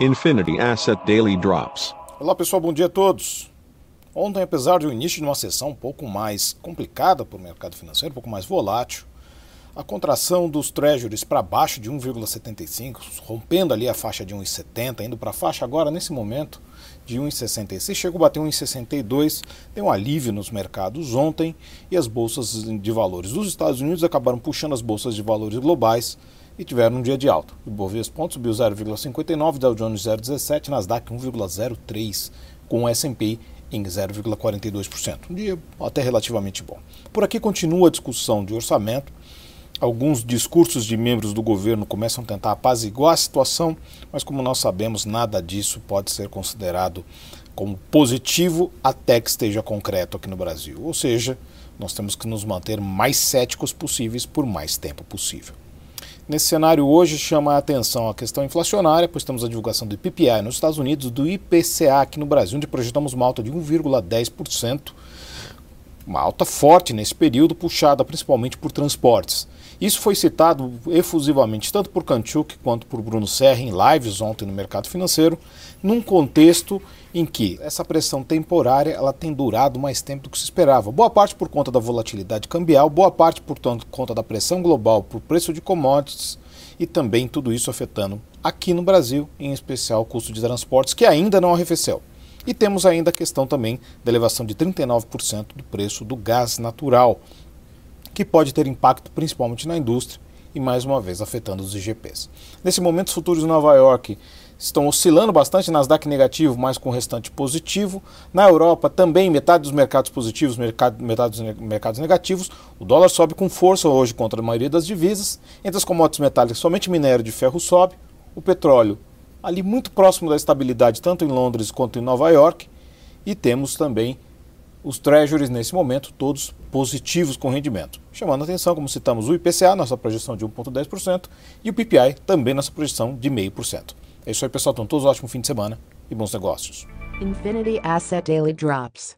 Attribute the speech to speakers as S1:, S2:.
S1: Infinity Asset Daily Drops.
S2: Olá pessoal, bom dia a todos. Ontem, apesar de o início de uma sessão um pouco mais complicada para o mercado financeiro, um pouco mais volátil, a contração dos treasuries para baixo de 1,75, rompendo ali a faixa de 1,70, indo para a faixa agora, nesse momento, de 1,66, chegou a bater 1,62, deu um alívio nos mercados ontem e as bolsas de valores dos Estados Unidos acabaram puxando as bolsas de valores globais e tiveram um dia de alta. O Bovespa subiu 0,59, Dow Jones 0,17, Nasdaq 1,03, com o S&P em 0,42%. Um dia até relativamente bom. Por aqui continua a discussão de orçamento, Alguns discursos de membros do governo começam a tentar apaziguar a situação, mas como nós sabemos, nada disso pode ser considerado como positivo até que esteja concreto aqui no Brasil. Ou seja, nós temos que nos manter mais céticos possíveis por mais tempo possível. Nesse cenário hoje chama a atenção a questão inflacionária, pois temos a divulgação do IPCA nos Estados Unidos, do IPCA aqui no Brasil, onde projetamos uma alta de 1,10%, uma alta forte nesse período, puxada principalmente por transportes. Isso foi citado efusivamente tanto por Kanchuk quanto por Bruno Serra em lives ontem no mercado financeiro, num contexto em que essa pressão temporária ela tem durado mais tempo do que se esperava. Boa parte por conta da volatilidade cambial, boa parte por conta da pressão global por preço de commodities e também tudo isso afetando aqui no Brasil, em especial o custo de transportes, que ainda não arrefeceu. E temos ainda a questão também da elevação de 39% do preço do gás natural, que pode ter impacto principalmente na indústria e mais uma vez afetando os IGPs. Nesse momento, os futuros de Nova York estão oscilando bastante, Nasdaq negativo, mas com o restante positivo. Na Europa também metade dos mercados positivos, metade, metade dos mercados negativos. O dólar sobe com força hoje contra a maioria das divisas. Entre as commodities metálicas, somente minério de ferro sobe. O petróleo ali muito próximo da estabilidade, tanto em Londres quanto em Nova York. E temos também os treasuries nesse momento, todos positivos com rendimento. Chamando a atenção, como citamos, o IPCA, nossa projeção de 1,10%, e o PPI, também nossa projeção de 0,5%. É isso aí, pessoal. Então, todos um ótimo fim de semana e bons negócios. Infinity Asset Daily Drops.